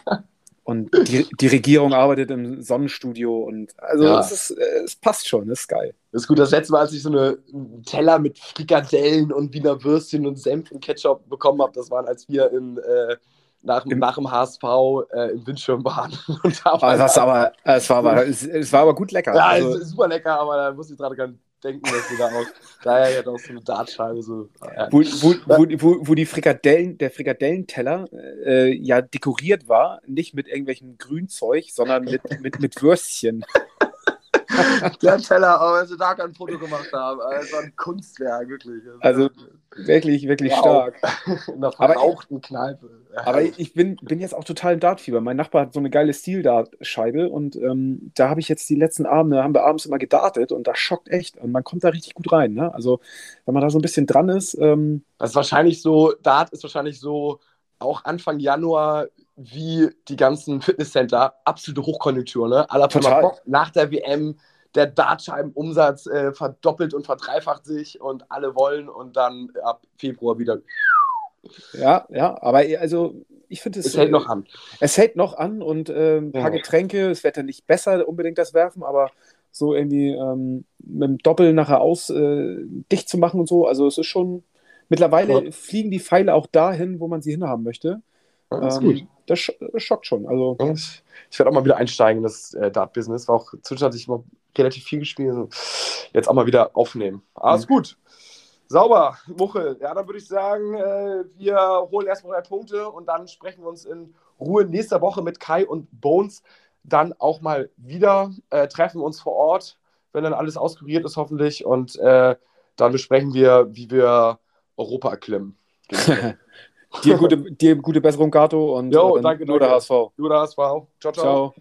Und die, die Regierung arbeitet im Sonnenstudio und also Ja. es, ist, äh, es passt schon, es ist geil. Das ist gut. Das letzte Mal, als ich so eine, einen Teller mit Frikadellen und Wiener Würstchen und Senf und Ketchup bekommen habe, das waren, als wir in, äh, nach, Im- nach dem HSV äh, im Windschirm waren. Und da war Aber das aber, es war aber, es, es war aber gut lecker. ja, also, es ist super lecker, aber da muss ich gerade gar nicht denken, dass wir da auch, daher ja auch so eine Dartscheibe so. Ja. wo, wo, wo, wo, wo die Frikadellen, der Frikadellenteller äh, ja dekoriert war, nicht mit irgendwelchem Grünzeug, sondern mit, mit, mit Würstchen. Der Teller, aber wenn sie da kein Foto gemacht haben, also das war ein Kunstwerk, wirklich. Also, Wirklich, wirklich Wow. stark. in einer aber- verrauchten Kneipe. Ja. Aber ich bin, bin jetzt auch total im Dartfieber. Mein Nachbar hat so eine geile Steel-Dart-Scheibe und ähm, da habe ich jetzt die letzten Abende, haben wir abends immer gedartet und das schockt echt. Und man kommt da richtig gut rein. Ne? Also, wenn man da so ein bisschen dran ist, ähm, Das ist wahrscheinlich so, Dart ist wahrscheinlich so auch Anfang Januar wie die ganzen Fitnesscenter, absolute Hochkonjunktur, ne? Aller. Bock, nach der WM, der Dartscheibenumsatz äh, verdoppelt und verdreifacht sich und alle wollen und dann ab Februar wieder. ja, ja, aber also ich finde es. Es hält noch an. Es hält noch an und äh, ein paar Ja. Getränke. Es wird dann nicht besser unbedingt das Werfen, aber so irgendwie ähm, mit dem Doppel nachher aus äh, dicht zu machen und so. Also es ist schon. Mittlerweile Ja. fliegen die Pfeile auch dahin, wo man sie hinhaben möchte. Das ist Ähm, gut. Das, sch das schockt schon. Also Ich, ich werde auch mal wieder einsteigen in das äh, Dart-Business. War auch zwischenzeitlich immer relativ viel gespielt. Also jetzt auch mal wieder aufnehmen. Alles gut. Sauber, Muchel. Ja, dann würde ich sagen, äh, wir holen erstmal drei Punkte und dann sprechen wir uns in Ruhe nächste Woche mit Kai und Bones dann auch mal wieder. Äh, treffen uns vor Ort, wenn dann alles auskuriert ist, hoffentlich. Und äh, dann besprechen wir, wie wir Europa erklimmen. dir, gute, dir gute Besserung, Gato. Und Jo, äh, danke, nur der. HSV. Du, das war auch. Ciao, ciao. Ciao.